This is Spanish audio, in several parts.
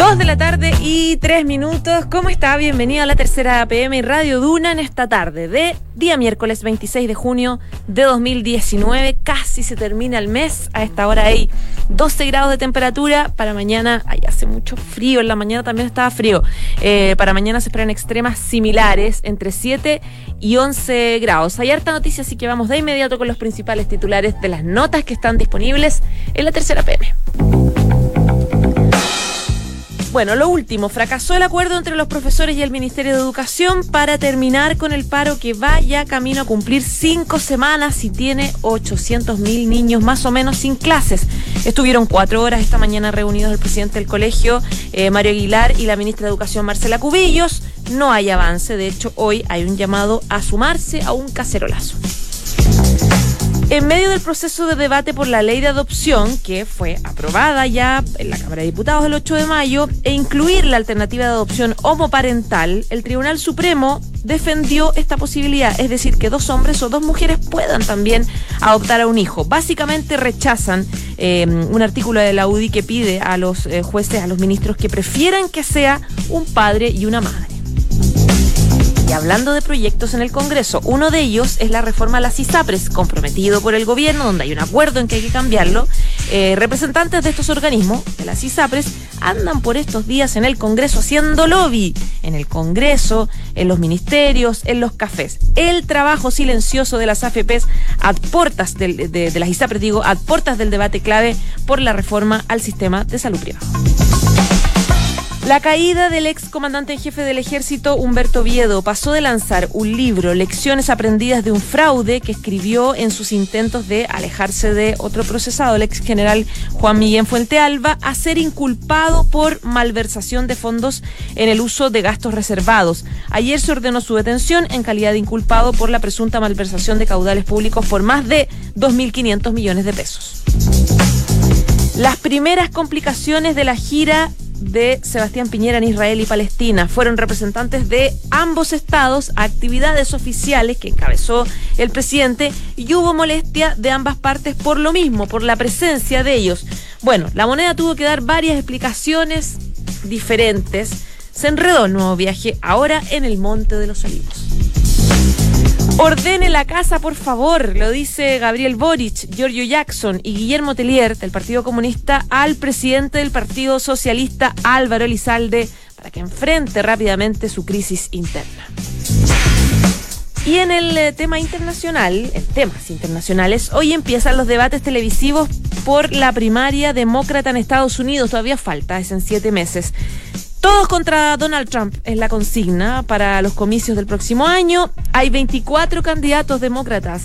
Dos de la tarde y tres minutos. ¿Cómo está? Bienvenido a la tercera PM Radio Duna en esta tarde de día miércoles 26 de junio de 2019. Casi se termina el mes. A esta hora hay 12 grados de temperatura. Para mañana, ay, hace mucho frío. En la mañana también estaba frío. Eh, para mañana se esperan extremas similares, entre 7 y 11 grados. Hay harta noticia, así que vamos de inmediato con los principales titulares de las notas que están disponibles en la tercera PM. Bueno, lo último, fracasó el acuerdo entre los profesores y el Ministerio de Educación para terminar con el paro que va ya camino a cumplir cinco semanas y tiene 800 mil niños más o menos sin clases. Estuvieron cuatro horas esta mañana reunidos el presidente del colegio, eh, Mario Aguilar, y la ministra de Educación, Marcela Cubillos. No hay avance, de hecho hoy hay un llamado a sumarse a un cacerolazo. En medio del proceso de debate por la ley de adopción, que fue aprobada ya en la Cámara de Diputados el 8 de mayo, e incluir la alternativa de adopción homoparental, el Tribunal Supremo defendió esta posibilidad, es decir, que dos hombres o dos mujeres puedan también adoptar a un hijo. Básicamente rechazan eh, un artículo de la UDI que pide a los eh, jueces, a los ministros, que prefieran que sea un padre y una madre. Y hablando de proyectos en el Congreso, uno de ellos es la reforma a las ISAPRES, comprometido por el gobierno, donde hay un acuerdo en que hay que cambiarlo. Eh, representantes de estos organismos, de las ISAPRES, andan por estos días en el Congreso haciendo lobby. En el Congreso, en los ministerios, en los cafés. El trabajo silencioso de las AFPs a de, de las ISAPRES, digo, a puertas del debate clave por la reforma al sistema de salud privada. La caída del ex comandante en jefe del ejército Humberto Viedo pasó de lanzar un libro, Lecciones aprendidas de un fraude, que escribió en sus intentos de alejarse de otro procesado, el ex general Juan Miguel Fuente Alba, a ser inculpado por malversación de fondos en el uso de gastos reservados. Ayer se ordenó su detención en calidad de inculpado por la presunta malversación de caudales públicos por más de 2.500 millones de pesos. Las primeras complicaciones de la gira de Sebastián Piñera en Israel y Palestina. Fueron representantes de ambos estados a actividades oficiales que encabezó el presidente y hubo molestia de ambas partes por lo mismo, por la presencia de ellos. Bueno, la moneda tuvo que dar varias explicaciones diferentes. Se enredó el nuevo viaje ahora en el Monte de los Olivos. Ordene la casa, por favor, lo dice Gabriel Boric, Giorgio Jackson y Guillermo Tellier del Partido Comunista al presidente del Partido Socialista Álvaro Elizalde para que enfrente rápidamente su crisis interna. Y en el eh, tema internacional, en temas internacionales, hoy empiezan los debates televisivos por la primaria demócrata en Estados Unidos. Todavía falta, es en siete meses. Todos contra Donald Trump es la consigna para los comicios del próximo año. Hay 24 candidatos demócratas.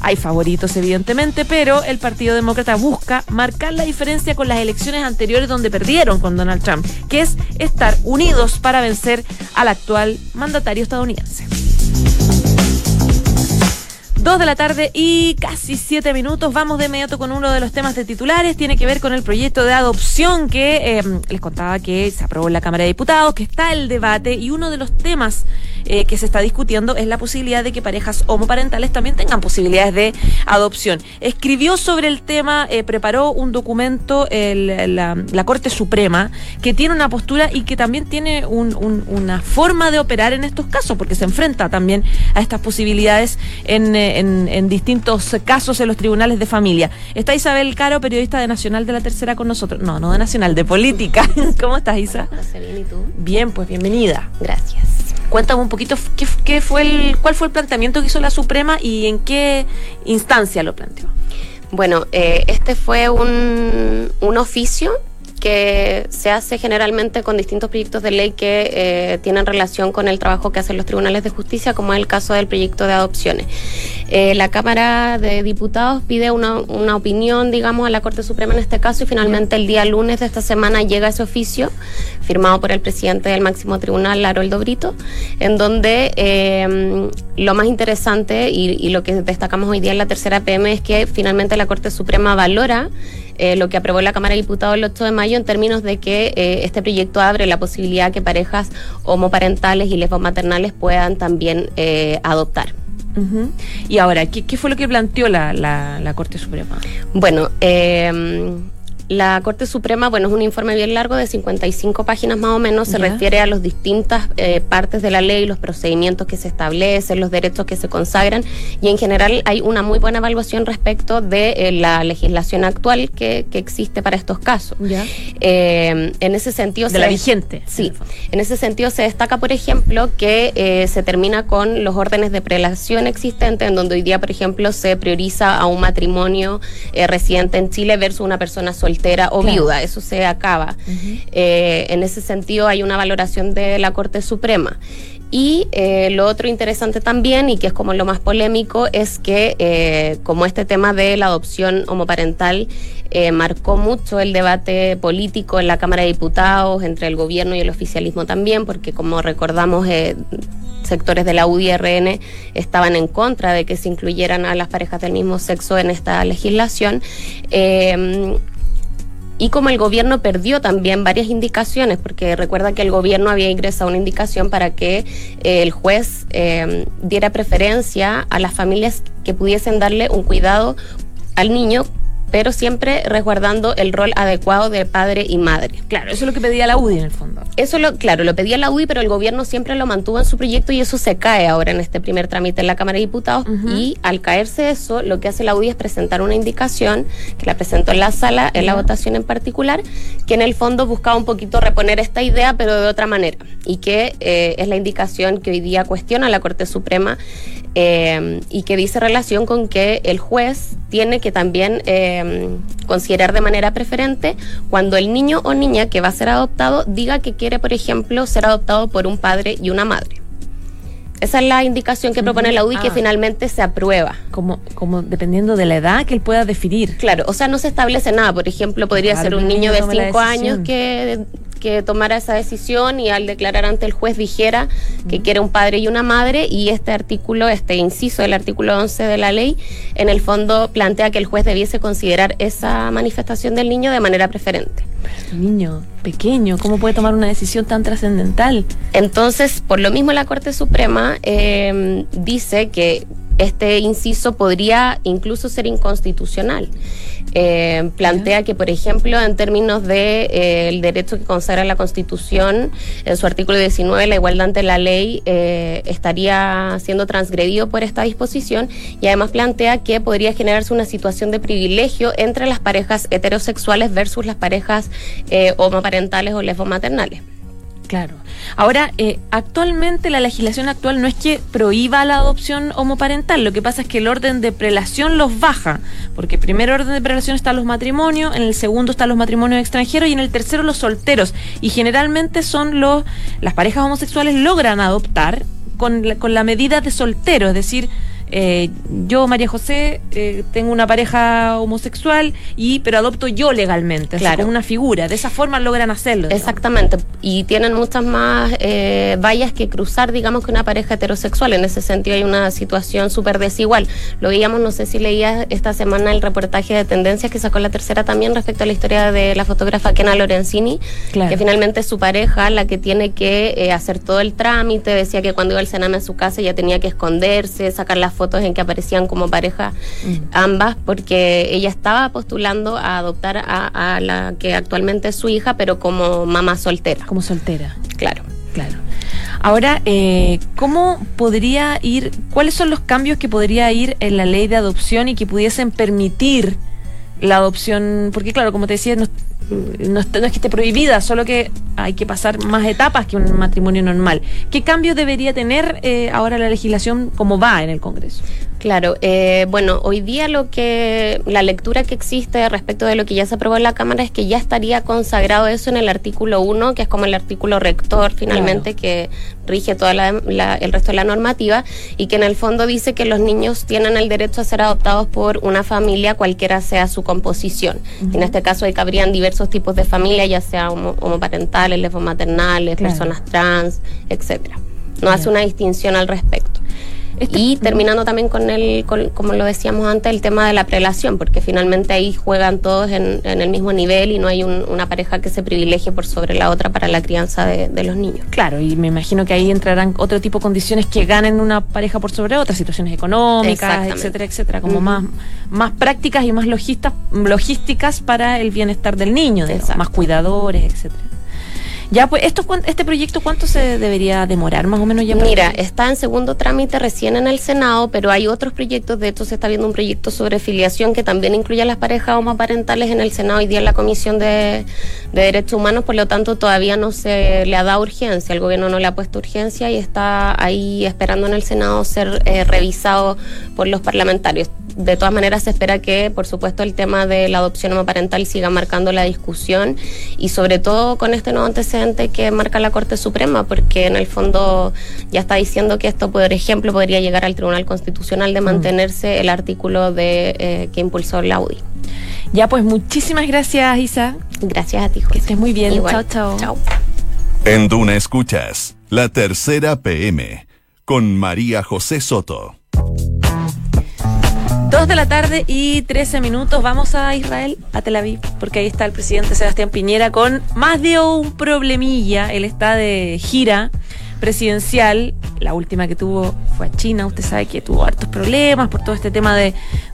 Hay favoritos, evidentemente, pero el Partido Demócrata busca marcar la diferencia con las elecciones anteriores donde perdieron con Donald Trump, que es estar unidos para vencer al actual mandatario estadounidense. Dos de la tarde y casi siete minutos. Vamos de inmediato con uno de los temas de titulares. Tiene que ver con el proyecto de adopción que eh, les contaba que se aprobó en la Cámara de Diputados, que está el debate y uno de los temas eh, que se está discutiendo es la posibilidad de que parejas homoparentales también tengan posibilidades de adopción. Escribió sobre el tema, eh, preparó un documento el, la, la, Corte Suprema que tiene una postura y que también tiene un, un, una forma de operar en estos casos, porque se enfrenta también a estas posibilidades en en, en, distintos casos en los tribunales de familia. Está Isabel Caro, periodista de Nacional de la Tercera con nosotros. No, no de Nacional, de Política. ¿Cómo estás, Isa? bien, ¿y tú? Bien, pues bienvenida. Gracias. Cuéntame un poquito qué, qué fue el, cuál fue el planteamiento que hizo la Suprema y en qué instancia lo planteó. Bueno, eh, este fue un, un oficio que se hace generalmente con distintos proyectos de ley que eh, tienen relación con el trabajo que hacen los tribunales de justicia, como es el caso del proyecto de adopciones. Eh, la Cámara de Diputados pide una, una, opinión, digamos, a la Corte Suprema en este caso y finalmente el día lunes de esta semana llega ese oficio firmado por el presidente del máximo tribunal, Haroldo Brito, en donde eh, lo más interesante y, y lo que destacamos hoy día en la tercera PM es que finalmente la Corte Suprema valora eh, lo que aprobó la Cámara de Diputados el 8 de mayo en términos de que eh, este proyecto abre la posibilidad que parejas homoparentales y lesbomaternales puedan también eh, adoptar. Y ahora, ¿qué, ¿qué, fue lo que planteó la, la, la Corte Suprema? Bueno, eh, la Corte Suprema, bueno, es un informe bien largo de 55 páginas más o menos, se refiere a las distintas eh, partes de la ley, los procedimientos que se establecen, los derechos que se consagran y en general hay una muy buena evaluación respecto de eh, la legislación actual que, que, existe para estos casos. Eh, en ese sentido... De la vigente. Sí, en ese sentido se destaca, por ejemplo, que se termina con los órdenes de prelación existentes, en donde hoy día, por ejemplo, se prioriza a un matrimonio residente en Chile versus una persona soltera o claro. viuda, eso se acaba. Uh -huh. eh, en ese sentido hay una valoración de la Corte Suprema. Y eh, lo otro interesante también, y que es como lo más polémico, es que eh, como este tema de la adopción homoparental eh, marcó mucho el debate político en la Cámara de Diputados, entre el gobierno y el oficialismo también, porque como recordamos, eh, sectores de la UDRN estaban en contra de que se incluyeran a las parejas del mismo sexo en esta legislación. Y como el gobierno perdió también varias indicaciones, porque recuerda que el gobierno había ingresado una indicación para que eh, el juez eh, diera preferencia a las familias que pudiesen darle un cuidado al niño pero siempre resguardando el rol adecuado de padre y madre. Claro, eso es lo que pedía la UDI en el fondo. Eso lo, claro, lo pedía la UDI, pero el gobierno siempre lo mantuvo en su proyecto y eso se cae ahora en este primer trámite en la Cámara de Diputados. Uh -huh. Y al caerse eso, lo que hace la UDI es presentar una indicación, que la presentó en la sala, en uh -huh. la votación en particular, que en el fondo buscaba un poquito reponer esta idea, pero de otra manera. Y que eh, es la indicación que hoy día cuestiona la Corte Suprema eh, y que dice relación con que el juez tiene que también eh, considerar de manera preferente cuando el niño o niña que va a ser adoptado diga que quiere, por ejemplo, ser adoptado por un padre y una madre. Esa es la indicación que propone la UDI ah. que finalmente se aprueba. Como, como dependiendo de la edad que él pueda definir. Claro, o sea, no se establece nada. Por ejemplo, podría claro, ser un niño de 5 años que que tomara esa decisión y al declarar ante el juez dijera que quiere un padre y una madre y este artículo, este inciso del artículo 11 de la ley, en el fondo plantea que el juez debiese considerar esa manifestación del niño de manera preferente. Pero niño pequeño, ¿cómo puede tomar una decisión tan trascendental? Entonces, por lo mismo la Corte Suprema eh, dice que este inciso podría incluso ser inconstitucional. Eh, plantea que, por ejemplo, en términos del de, eh, el derecho que consagra la Constitución, en su artículo 19, la igualdad ante la ley eh, estaría siendo transgredido por esta disposición y además plantea que podría generarse una situación de privilegio entre las parejas heterosexuales versus las parejas eh, homoparentales o lesbomaternales. Claro. Ahora, eh, actualmente la legislación actual no es que prohíba la adopción homoparental, lo que pasa es que el orden de prelación los baja, porque el primer orden de prelación están los matrimonios, en el segundo están los matrimonios extranjeros y en el tercero los solteros. Y generalmente son los, las parejas homosexuales logran adoptar con la, con la medida de soltero, es decir, eh, yo, María José, eh, tengo una pareja homosexual, y pero adopto yo legalmente, claro. como una figura. De esa forma logran hacerlo. Exactamente. Y tienen muchas más eh, vallas que cruzar, digamos, que una pareja heterosexual. En ese sentido hay una situación súper desigual. Lo veíamos, no sé si leías esta semana el reportaje de tendencias que sacó la tercera también respecto a la historia de la fotógrafa Kena Lorenzini, claro. que finalmente es su pareja la que tiene que eh, hacer todo el trámite. Decía que cuando iba al Sename a su casa ya tenía que esconderse, sacar las fotos en que aparecían como pareja mm. ambas, porque ella estaba postulando a adoptar a, a, la que actualmente es su hija, pero como mamá soltera. Como soltera. Claro. Claro. Ahora, eh, ¿cómo podría ir, cuáles son los cambios que podría ir en la ley de adopción y que pudiesen permitir la adopción? Porque claro, como te decía, no, no, no, es que esté prohibida, solo que hay que pasar más etapas que un matrimonio normal. ¿Qué cambios debería tener eh, ahora la legislación como va en el Congreso? Claro, eh, bueno, hoy día lo que la lectura que existe respecto de lo que ya se aprobó en la Cámara es que ya estaría consagrado eso en el artículo 1, que es como el artículo rector finalmente que rige todo el resto de la normativa y que en el fondo dice que los niños tienen el derecho a ser adoptados por una familia cualquiera sea su composición. En este caso ahí cabrían diversos tipos de familia, ya sea homoparentales, lesbomaternales, personas trans, etcétera. No hace una distinción al respecto. Este y terminando también con el, como lo decíamos antes, el tema de la prelación, porque finalmente ahí juegan todos en, el mismo nivel y no hay una pareja que se privilegie por sobre la otra para la crianza de, los niños. Claro, y me imagino que ahí entrarán otro tipo de condiciones que ganen una pareja por sobre otra, situaciones económicas, etcétera, etcétera, como más, más prácticas y más logísticas para el bienestar del niño, más cuidadores, etcétera. Ya, pues, esto, ¿este proyecto cuánto se debería demorar más o menos ya? Mira, está en segundo trámite recién en el Senado, pero hay otros proyectos. De hecho, se está viendo un proyecto sobre filiación que también incluye a las parejas homoparentales en el Senado y día en la Comisión de, Derechos Humanos. Por lo tanto, todavía no se le ha dado urgencia. El gobierno no le ha puesto urgencia y está ahí esperando en el Senado ser eh, revisado por los parlamentarios de todas maneras se espera que, por supuesto, el tema de la adopción homoparental siga marcando la discusión y sobre todo con este nuevo antecedente que marca la Corte Suprema, porque en el fondo ya está diciendo que esto, por ejemplo, podría llegar al Tribunal Constitucional de mm. mantenerse el artículo de eh, que impulsó la UDI. Ya, pues muchísimas gracias, Isa. Gracias a ti, Que estés muy bien. Chao, chao. Chao. En Duna Escuchas, la tercera PM, con María José Soto. Dos de la tarde y 13 minutos. Vamos a Israel, a Tel Aviv, porque ahí está el presidente Sebastián Piñera con más de un problemilla. Él está de gira presidencial. La última que tuvo fue a China. Usted sabe que tuvo hartos problemas por todo este tema de,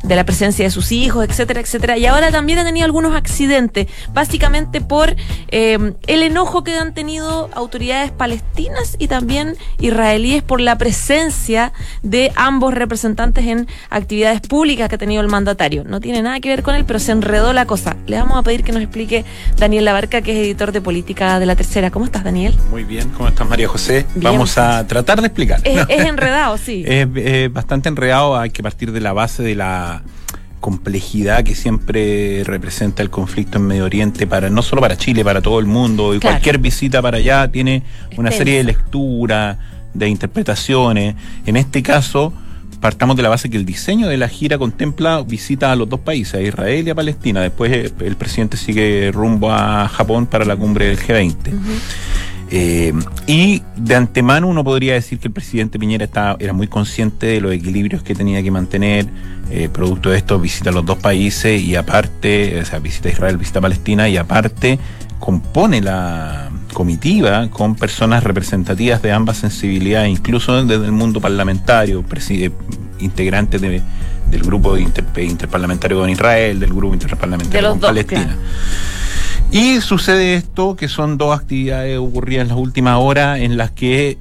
la presencia de sus hijos, etcétera, etcétera. Y ahora también ha tenido algunos accidentes, básicamente por eh, el enojo que han tenido autoridades palestinas y también israelíes por la presencia de ambos representantes en actividades públicas que ha tenido el mandatario. No tiene nada que ver con él, pero se enredó la cosa. Le vamos a pedir que nos explique Daniel Labarca, que es editor de política de la tercera. ¿Cómo estás, Daniel? Muy bien, ¿cómo estás, María José? Vamos a tratar de explicar. Es, enredado, sí. Es bastante enredado, hay que partir de la base de la complejidad que siempre representa el conflicto en Medio Oriente para no solo para Chile, para todo el mundo y cualquier visita para allá tiene una serie de lecturas, de interpretaciones. En este caso, partamos de la base que el diseño de la gira contempla visitas a los dos países, a Israel y a Palestina. Después eh, el presidente sigue rumbo a Japón para la cumbre del G20. Eh, y de antemano uno podría decir que el presidente Piñera estaba, era muy consciente de los equilibrios que tenía que mantener, eh, producto de esto visita a los dos países y aparte, o sea, visita Israel, visita Palestina y aparte compone la comitiva con personas representativas de ambas sensibilidades, incluso desde el mundo parlamentario, eh, integrantes del grupo interparlamentario con Israel, del grupo interparlamentario con Palestina. Y sucede esto, que son dos actividades ocurridas en las últimas horas en las que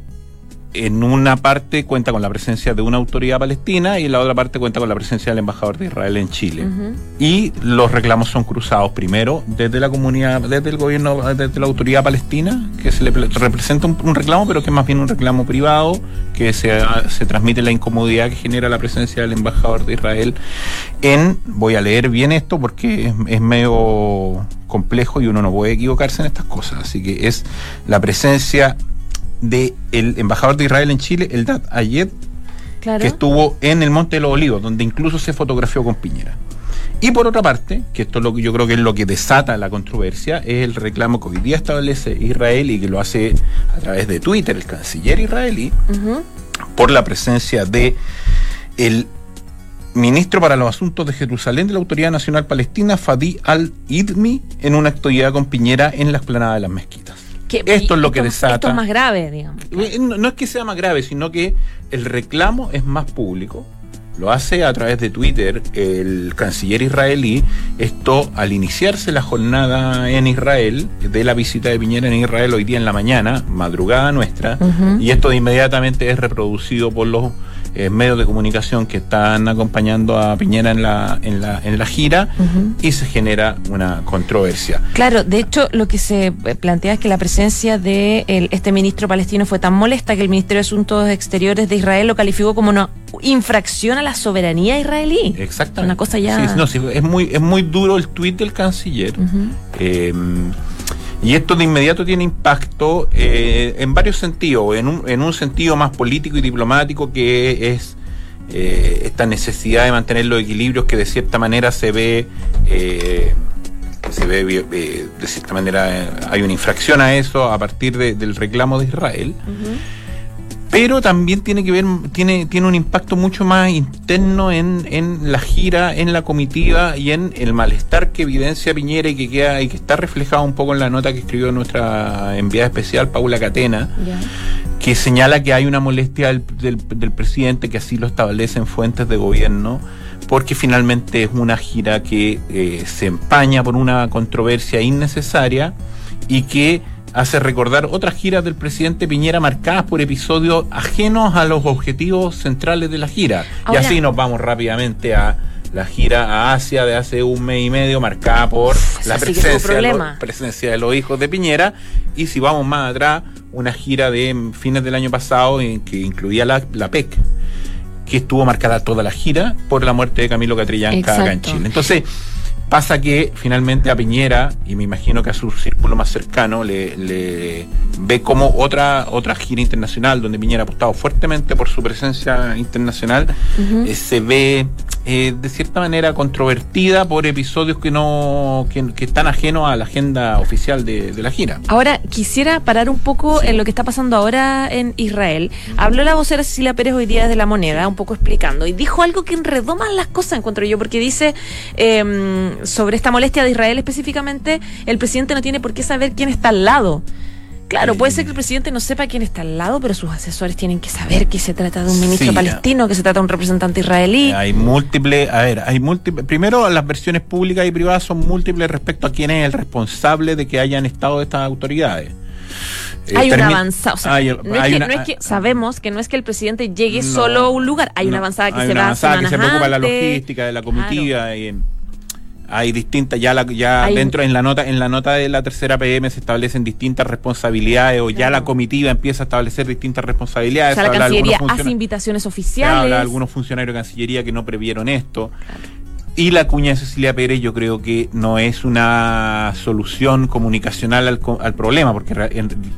en una parte cuenta con la presencia de una autoridad palestina y en la otra parte cuenta con la presencia del embajador de Israel en Chile. Y los reclamos son cruzados primero desde la comunidad, desde el gobierno, desde la autoridad palestina, que se le representa un, reclamo, pero que es más bien un reclamo privado, que se, se transmite la incomodidad que genera la presencia del embajador de Israel en, voy a leer bien esto porque es, es medio complejo y uno no puede equivocarse en estas cosas, así que es la presencia del embajador de Israel en Chile, el Dad Ayed, que estuvo en el Monte de los Olivos, donde incluso se fotografió con Piñera. Y por otra parte, que esto es lo que yo creo que es lo que desata la controversia, es el reclamo que hoy día establece Israel y que lo hace a través de Twitter el canciller israelí, por la presencia de el ministro para los Asuntos de Jerusalén de la Autoridad Nacional Palestina, Fadi al-Idmi, en una actividad con Piñera en la explanada de las mezquitas esto es lo que desata. Esto es más grave, digamos. No, es que sea más grave, sino que el reclamo es más público. Lo hace a través de Twitter el canciller israelí. Esto al iniciarse la jornada en Israel, de la visita de Piñera en Israel hoy día en la mañana, madrugada nuestra, y esto de inmediatamente es reproducido por los eh, medios de comunicación que están acompañando a Piñera en la, en la, en la gira y se genera una controversia. Claro, de hecho lo que se eh, plantea es que la presencia de este ministro palestino fue tan molesta que el Ministerio de Asuntos Exteriores de Israel lo calificó como una infracción a la soberanía israelí. Exacto. Una cosa ya... no, es, muy, es muy duro el tuit del canciller. Y esto de inmediato tiene impacto eh, en varios sentidos, en un, en un sentido más político y diplomático que es eh, esta necesidad de mantener los equilibrios que de cierta manera se ve, eh, se ve de cierta manera hay una infracción a eso a partir del reclamo de Israel pero también tiene que ver, tiene, tiene un impacto mucho más interno en, en la gira, en la comitiva y en el malestar que evidencia Piñera y que queda y que está reflejado un poco en la nota que escribió nuestra enviada especial, Paula Catena, que señala que hay una molestia del, del, presidente, que así lo establecen fuentes de gobierno, porque finalmente es una gira que eh, se empaña por una controversia innecesaria y que hace recordar otras giras del presidente Piñera marcadas por episodios ajenos a los objetivos centrales de la gira. y así nos vamos rápidamente a la gira a Asia de hace un mes y medio, marcada por la presencia de, los, presencia de los hijos de Piñera. Y si vamos más atrás, una gira de fines del año pasado en que incluía la, la PEC que estuvo marcada toda la gira por la muerte de Camilo Catrillanca acá en Chile. Entonces, Pasa que finalmente a Piñera, y me imagino que a su círculo más cercano, le, ve como otra, otra gira internacional, donde Piñera ha apostado fuertemente por su presencia internacional, eh, se ve eh, de cierta manera controvertida por episodios que no que, están ajenos a la agenda oficial de, la gira. Ahora, quisiera parar un poco en lo que está pasando ahora en Israel. Habló la vocera Cecilia Pérez hoy día de la moneda, un poco explicando, y dijo algo que enredó más las cosas, encuentro yo, porque dice... Eh, sobre esta molestia de Israel específicamente, el presidente no tiene por qué saber quién está al lado. Claro, puede ser que el presidente no sepa quién está al lado, pero sus asesores tienen que saber que se trata de un ministro palestino, que se trata de un representante israelí. Hay múltiples, a ver, hay múltiples. Primero, las versiones públicas y privadas son múltiples respecto a quién es el responsable de que hayan estado estas autoridades. Eh, hay una avanzada, o sea, no, es que, sabemos que no es que el presidente llegue solo a un lugar, hay una avanzada que se una avanzada que se preocupa de la logística, de la comitiva y hay distintas ya la, ya dentro en la nota en la nota de la tercera PM se establecen distintas responsabilidades o ya la comitiva empieza a establecer distintas responsabilidades. O sea, la Cancillería hace invitaciones oficiales. Habla algunos funcionarios de Cancillería que no previeron esto. Y la cuña de Cecilia Pérez yo creo que no es una solución comunicacional al, al problema, porque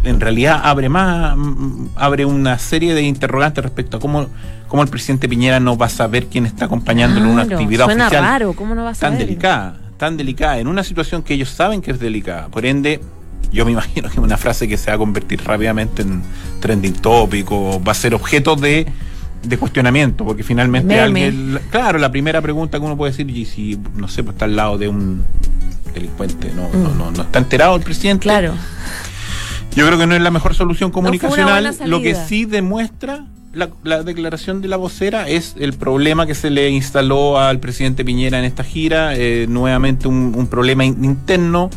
en, realidad abre más, mm, abre una serie de interrogantes respecto a cómo, cómo el presidente Piñera no va a saber quién está acompañando en una actividad suena oficial raro, ¿cómo no va a saber? tan delicada, tan delicada, en una situación que ellos saben que es delicada. Por ende, yo me imagino que es una frase que se va a convertir rápidamente en trending tópico, va a ser objeto de de cuestionamiento, porque finalmente alguien, claro, la primera pregunta que uno puede decir, y si, no sé, pues está al lado de un delincuente, no, no, no, no, está enterado el presidente. Claro. Yo creo que no es la mejor solución comunicacional. Lo que sí demuestra la, la, declaración de la vocera es el problema que se le instaló al presidente Piñera en esta gira, eh, nuevamente un, un problema interno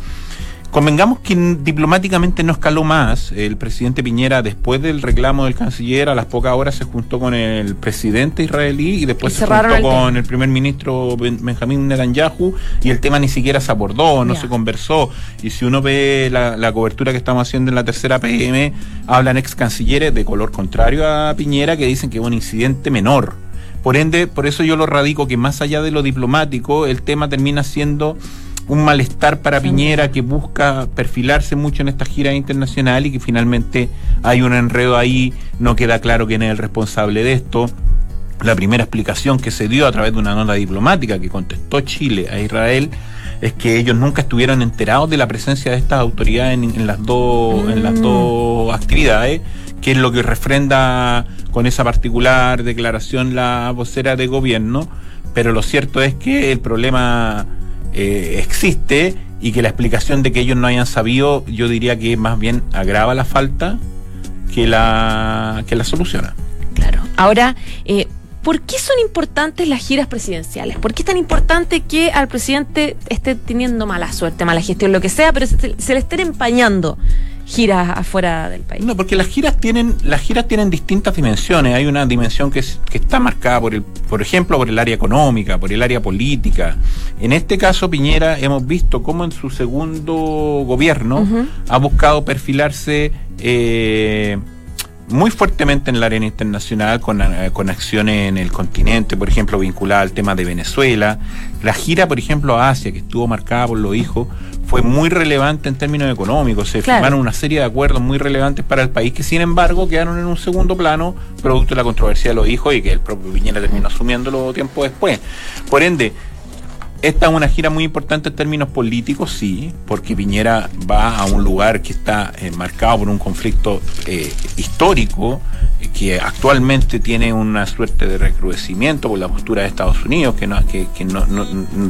Convengamos que diplomáticamente no escaló más. El presidente Piñera, después del reclamo del canciller, a las pocas horas se juntó con el presidente israelí y después se juntó con el primer ministro Benjamín Netanyahu y el tema ni siquiera se abordó, no se conversó. Y si uno ve la, cobertura que estamos haciendo en la tercera PM, hablan ex cancilleres de color contrario a Piñera que dicen que es un incidente menor. Por ende, por eso yo lo radico que más allá de lo diplomático, el tema termina siendo un malestar para Piñera que busca perfilarse mucho en esta gira internacional y que finalmente hay un enredo ahí, no queda claro quién es el responsable de esto. La primera explicación que se dio a través de una nota diplomática que contestó Chile a Israel es que ellos nunca estuvieron enterados de la presencia de estas autoridades en, las dos en las mm. dos actividades, que es lo que refrenda con esa particular declaración la vocera de gobierno, pero lo cierto es que el problema eh, existe y que la explicación de que ellos no hayan sabido, yo diría que más bien agrava la falta que la, que la soluciona. Claro. Ahora, eh, ¿por qué son importantes las giras presidenciales? ¿Por qué es tan importante que al presidente esté teniendo mala suerte, mala gestión, lo que sea, pero se, le esté empañando giras afuera del país. No, porque las giras tienen, las giras tienen distintas dimensiones. Hay una dimensión que, que está marcada por el, por ejemplo, por el área económica, por el área política. En este caso, Piñera, hemos visto cómo en su segundo gobierno ha buscado perfilarse eh, muy fuertemente en el área internacional con, eh, con, acciones en el continente, por ejemplo, vinculada al tema de Venezuela. La gira, por ejemplo, a Asia, que estuvo marcada por los hijos, fue muy relevante en términos económicos. Se firmaron una serie de acuerdos muy relevantes para el país que, sin embargo, quedaron en un segundo plano producto de la controversia de los hijos y que el propio Piñera terminó asumiéndolo tiempo después. Por ende, esta es una gira muy importante en términos políticos, sí, porque Piñera va a un lugar que está eh, marcado por un conflicto eh, histórico, eh, que actualmente tiene una suerte de recrudecimiento por la postura de Estados Unidos, que, no, que,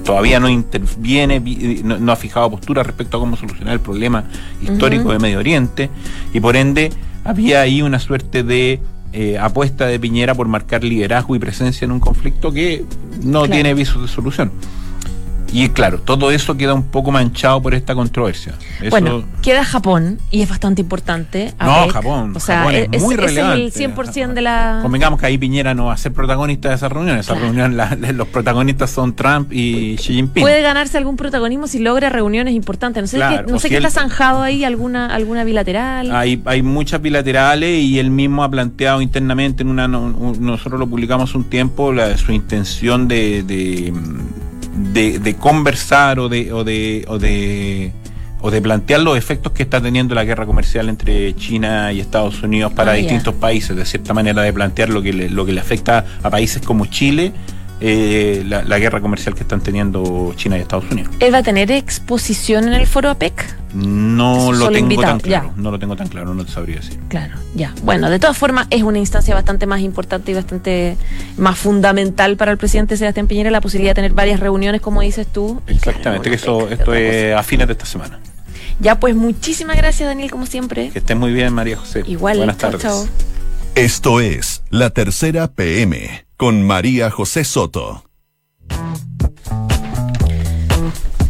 todavía no interviene, no, ha fijado postura respecto a cómo solucionar el problema histórico de Medio Oriente, y por ende había ahí una suerte de apuesta de Piñera por marcar liderazgo y presencia en un conflicto que no tiene visos de solución. Y claro, todo eso queda un poco manchado por esta controversia. Bueno, queda Japón y es bastante importante. no, Japón. O sea, es, muy relevante. es el 100% de la. Convengamos que ahí Piñera no va a ser protagonista de esa reunión. Esa reunión, los protagonistas son Trump y Xi Jinping. Puede ganarse algún protagonismo si logra reuniones importantes. No sé, qué, no sé qué está zanjado ahí, alguna, alguna bilateral. Hay, hay muchas bilaterales y él mismo ha planteado internamente en una. nosotros lo publicamos un tiempo, la, su intención de de, conversar o de, o de, o de o de plantear los efectos que está teniendo la guerra comercial entre China y Estados Unidos para ah, distintos países, de cierta manera de plantear lo que le, lo que le afecta a países como Chile eh, la, guerra comercial que están teniendo China y Estados Unidos. ¿Él va a tener exposición en el foro APEC? No lo tengo tan claro, no lo tengo tan claro, no te sabría decir. Claro, ya. Bueno, de todas formas es una instancia bastante más importante y bastante más fundamental para el presidente Sebastián Piñera la posibilidad de tener varias reuniones, como dices tú. Exactamente, que eso, esto es a fines de esta semana. Ya, pues muchísimas gracias, Daniel, como siempre. Que estés muy bien, María José. Igual. Buenas tardes. Esto es La Tercera PM con María José Soto.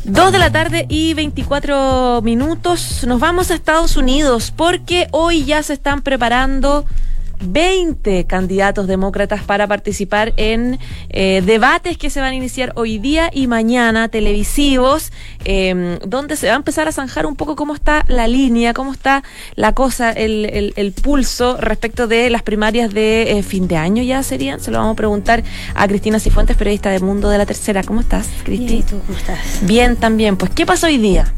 Dos de la tarde y 24 minutos. Nos vamos a Estados Unidos porque hoy ya se están preparando 20 candidatos demócratas para participar en eh, debates que se van a iniciar hoy día y mañana televisivos, em, donde se va a empezar a zanjar un poco cómo está la línea, cómo está la cosa, el, el, pulso respecto de las primarias de eh, fin de año ya serían. Se lo vamos a preguntar a Cristina Cifuentes, periodista de Mundo de la Tercera. ¿Cómo estás, Cristina? Bien, ¿tú cómo estás? Bien, también. Pues, ¿qué pasó hoy día?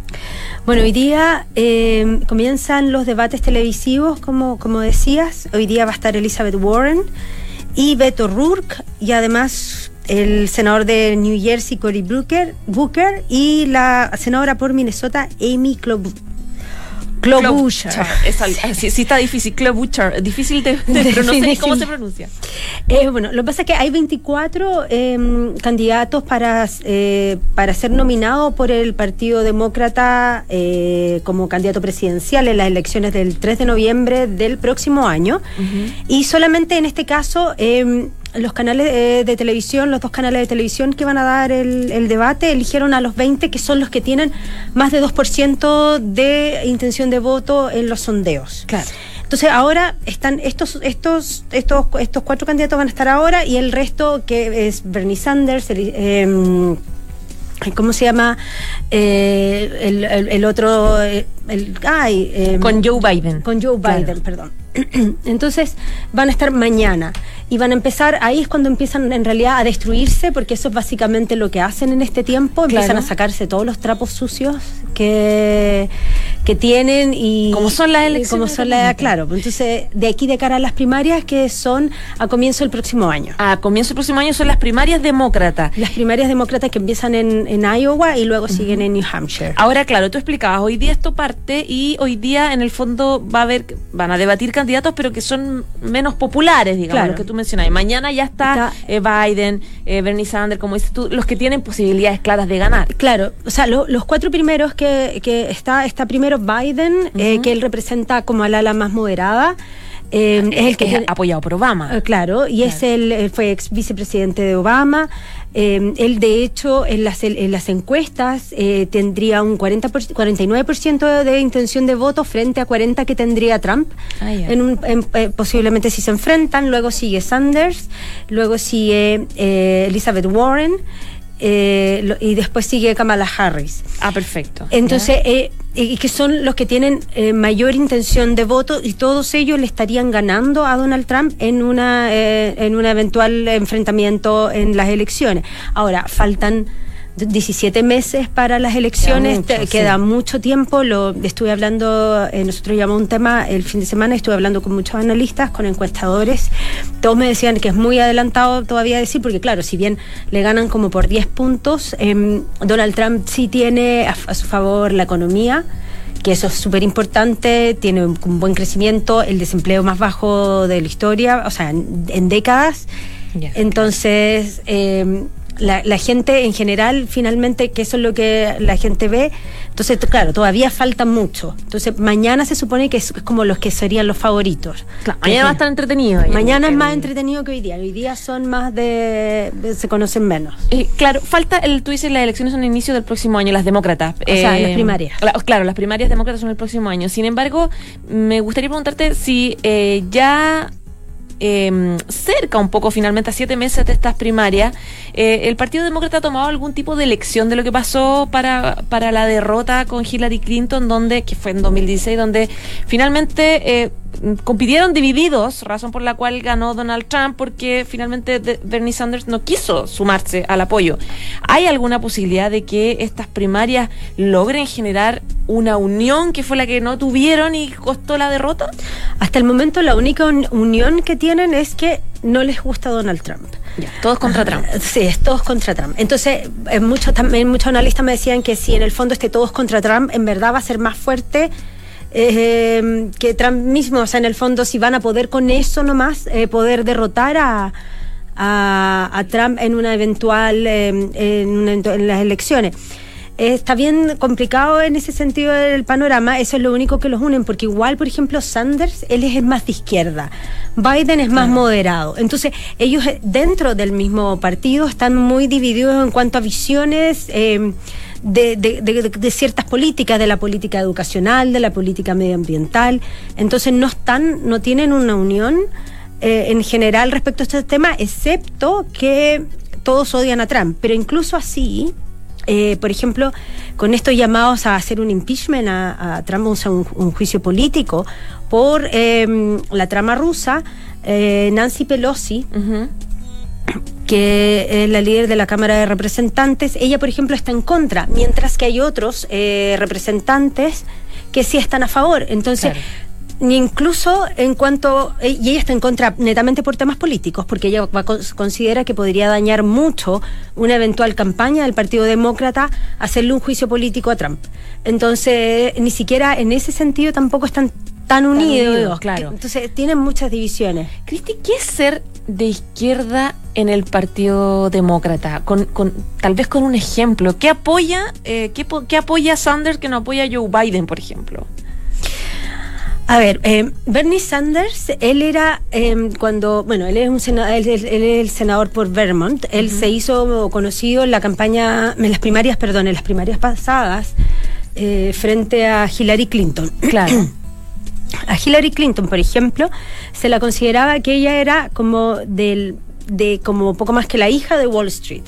Bueno, hoy día eh, comienzan los debates televisivos, como, como decías. Hoy día va a estar Elizabeth Warren y Beto Rourke y además el senador de New Jersey, Cory Booker, Booker y la senadora por Minnesota, Amy Klobuchar. Klobuchar. Sí, sí, está difícil. Klobuchar. Difícil de, pronunciar. ¿Cómo se pronuncia? Eh, bueno, lo que pasa es que hay 24 em, candidatos para, eh, para ser nominados por el Partido Demócrata eh, como candidato presidencial en las elecciones del 3 de noviembre del próximo año. Y solamente en este caso em, los canales eh, de televisión, los dos canales de televisión que van a dar el, debate, eligieron a los 20 que son los que tienen más de 2% de intención de voto en los sondeos. Claro. Entonces ahora están estos, estos, estos, estos cuatro candidatos van a estar ahora y el resto que es Bernie Sanders, em, ¿cómo se llama? Eh, el, otro, eh, el, ay, em, con Joe Biden. Con Joe Biden, perdón. Entonces van a estar mañana y van a empezar, ahí es cuando empiezan en realidad a destruirse, porque eso es básicamente lo que hacen en este tiempo, empiezan a sacarse todos los trapos sucios que, que tienen y... Como son las elecciones. Como son las, claro. Pues entonces, de aquí de cara a las primarias que son a comienzo del próximo año. A comienzo del próximo año son las primarias demócratas. Las primarias demócratas que empiezan en, en Iowa y luego siguen en New Hampshire. Ahora, claro, tú explicabas, hoy día esto parte y hoy día en el fondo va a haber, van a debatir candidatos, pero que son menos populares, digamos, los que tú mencionas. Mañana ya está, eh, Biden, eh, Bernie Sanders, como dices tú, los que tienen posibilidades claras de ganar. Claro, o sea, los cuatro primeros que, que está, está primero Biden, eh, que él representa como al ala más moderada. es el que es apoyado por Obama. claro, y es el, fue ex vicepresidente de Obama. Eh, él, de hecho, en las, en las encuestas eh, tendría un 40 49% de intención de voto frente a 40% que tendría Trump. Ah, ya. en un, en- eh, posiblemente si se enfrentan. Luego sigue Sanders, luego sigue eh, Elizabeth Warren eh, lo- y después sigue Kamala Harris. Ah, perfecto. Entonces, eh, y que son los que tienen eh, mayor intención de voto y todos ellos le estarían ganando a Donald Trump en una eh, en un eventual enfrentamiento en las elecciones. Ahora, faltan 17 meses para las elecciones, mucho, te- sí. queda mucho tiempo. Lo estuve hablando, eh, nosotros llamamos un tema el fin de semana, estuve hablando con muchos analistas, con encuestadores. Todos me decían que es muy adelantado todavía decir, porque claro, si bien le ganan como por 10 puntos, em, Donald Trump sí tiene a, a su favor la economía que eso es súper importante, tiene un, un buen crecimiento, el desempleo más bajo de la historia, o sea, en, en décadas. Entonces, eh, la, la gente en general, finalmente, que eso es lo que la gente ve, entonces, claro, todavía falta mucho. Entonces, mañana se supone que es, es como los que serían los favoritos. Claro, mañana va a estar entretenido. Mañana es más entretenido que hoy día. Hoy día son más de, de- se conocen menos. Eh, claro, falta, el, tú dices, las elecciones son a inicio del próximo año, las demócratas. O sea, las primarias. la- claro, las primarias demócratas son el próximo año. Sin embargo, me gustaría preguntarte si eh, ya eh, cerca un poco, finalmente, a siete meses de estas primarias, eh, el Partido Demócrata ha tomado algún tipo de lección de lo que pasó para, para la derrota con Hillary Clinton, donde, que fue en 2016, donde finalmente eh, compitieron divididos, razón por la cual ganó Donald Trump, porque finalmente Bernie Sanders no quiso sumarse al apoyo. ¿Hay alguna posibilidad de que estas primarias logren generar una unión que fue la que no tuvieron y costó la derrota? Hasta el momento, la única un- unión que tienen es que no les gusta Donald Trump. Todos contra Trump. Sí, es todos contra Trump. Entonces, eh, muchos también muchos analistas me decían que si en el fondo este todos contra Trump, en verdad va a ser más fuerte eh, que Trump mismo. O sea, en el fondo, si van a poder con eso nomás, eh, poder derrotar a, a, a Trump en una eventual, eh, en, eventu- en las elecciones. Está bien complicado en ese sentido el panorama, eso es lo único que los unen, porque igual, por ejemplo, Sanders, él es más de izquierda, Biden es más moderado. Entonces, ellos eh, dentro del mismo partido están muy divididos en cuanto a visiones eh, de, de- de- de- de ciertas políticas, de la política educacional, de la política medioambiental. Entonces, no están, no tienen una unión eh, en general respecto a este tema, excepto que todos odian a Trump. Pero incluso así, eh, por ejemplo, con estos llamados a hacer un impeachment a, a Trump, un, un juicio político por eh, la trama rusa, eh, Nancy Pelosi, que es la líder de la Cámara de Representantes, ella, por ejemplo, está en contra, mientras que hay otros eh, representantes que sí están a favor. Entonces, Claro. Ni incluso en cuanto. eh, Y ella está en contra netamente por temas políticos, porque ella va considera que podría dañar mucho una eventual campaña del Partido Demócrata hacerle un juicio político a Trump. Entonces, ni siquiera en ese sentido tampoco están tan unidos. unidos, claro. Entonces, tienen muchas divisiones. Cristi, ¿qué es ser de izquierda en el Partido Demócrata? Con, con, tal vez con un ejemplo. ¿Qué apoya, eh, qué, qué apoya Sanders que no apoya Joe Biden, por ejemplo? A ver, eh, Bernie Sanders, él era eh, cuando, bueno, él es un sena- él, él- él es el senador por Vermont. Él se hizo conocido en la campaña, en las primarias, perdón, en las primarias pasadas eh, frente a Hillary Clinton. Claro. A Hillary Clinton, por ejemplo, se la consideraba que ella era como del, de como poco más que la hija de Wall Street.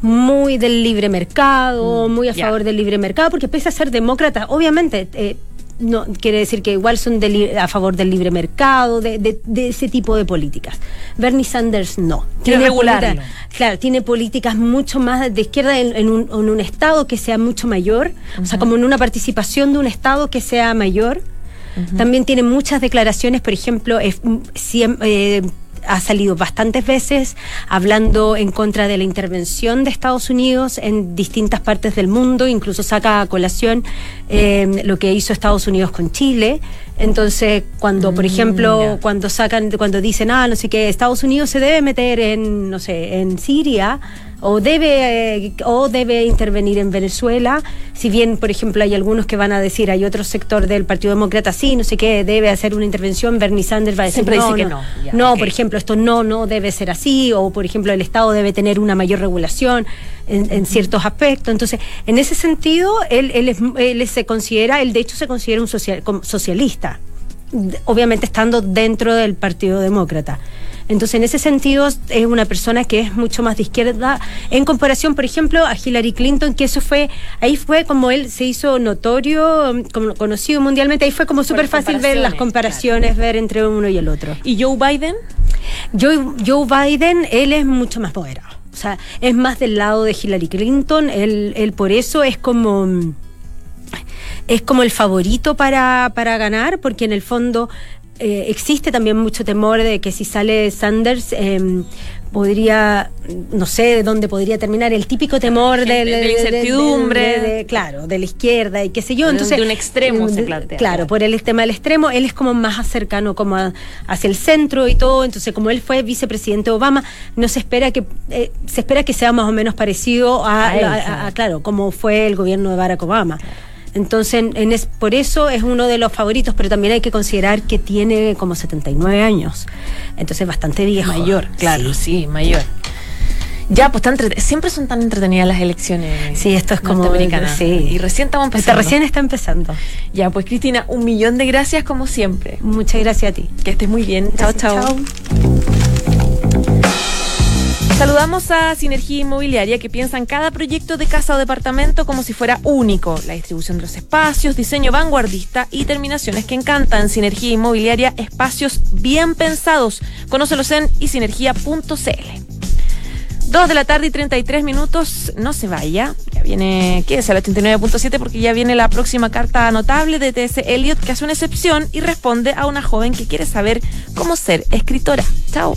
Muy del libre mercado, muy a favor del libre mercado, porque pese a ser demócrata, obviamente, eh, no quiere decir que igual son de a favor del libre mercado, de, de- de ese tipo de políticas. Bernie Sanders no. Política- claro, tiene políticas mucho más de izquierda en, en un, en un estado que sea mucho mayor, o sea, como en una participación de un estado que sea mayor. También tiene muchas declaraciones, por ejemplo, mm, siem- eh, ha salido bastantes veces hablando en contra de la intervención de Estados Unidos en distintas partes del mundo, incluso saca a colación eh, lo que hizo Estados Unidos con Chile. Entonces, cuando, por ejemplo, ya. cuando sacan, cuando dicen, ah, no sé qué, Estados Unidos se debe meter en, no sé, en Siria, o debe eh, o debe intervenir en Venezuela si bien por ejemplo hay algunos que van a decir hay otro sector del Partido Demócrata sí no sé qué debe hacer una intervención Bernie Sanders va a decir Siempre no, dice que no no. Ya, no ok. por ejemplo esto no no debe ser así o por ejemplo el Estado debe tener una mayor regulación en, en ciertos aspectos entonces en ese sentido él él, es- él se considera él de hecho se considera un social- socialista obviamente estando dentro del Partido Demócrata. Entonces, en ese sentido, es una persona que es mucho más de izquierda en comparación, por ejemplo, a Hillary Clinton, que eso fue, ahí fue como él se hizo notorio, mm, como conocido mundialmente, ahí fue como súper fácil ver las comparaciones, ver entre uno y el otro. ¿Y Joe Biden? Joe, Joe Biden, él es mucho más moderado. O sea, es más del lado de Hillary Clinton. Él, él por eso es como. Es como el favorito para, para ganar, porque en el fondo eh, existe también mucho temor de que si sale Sanders. eh, podría, no sé de dónde podría terminar, el típico temor de incertidumbre. de- de- claro, de la izquierda y qué sé yo. De un- Entonces, de un extremo se de- plantea. Claro, por el tema del extremo, él es como más cercano como a- hacia el centro y todo, entonces como él fue vicepresidente Obama, no se espera que eh, se espera que sea más o menos parecido a, A él, a- a- claro. a- claro, como fue el gobierno de Barack Obama. Entonces, en- en es, por eso es uno de los favoritos, pero también hay que considerar que tiene como 79 años. Entonces, bastante viejo. Mayor, claro, Sí. sí, mayor. Ya, pues tan siempre son tan entretenidas las elecciones. Sí, esto es como- norteamericanas. sí. Y recién estamos Hasta empezando. recién está empezando. Ya, pues Cristina, un millón de gracias como siempre. Muchas gracias a ti. Que estés muy bien. Chao, Gracias, chao. Saludamos a Sinergia Inmobiliaria que piensa en cada proyecto de casa o departamento como si fuera único. La distribución de los espacios, diseño vanguardista y terminaciones que encantan. Sinergia Inmobiliaria, espacios bien pensados. Conócelos en isinergia.cl. Dos de la tarde y 33 minutos. No se vaya. Ya viene, quédese al 89.7 porque ya viene la próxima carta notable de TS Eliot que hace una excepción y responde a una joven que quiere saber cómo ser escritora. Chao.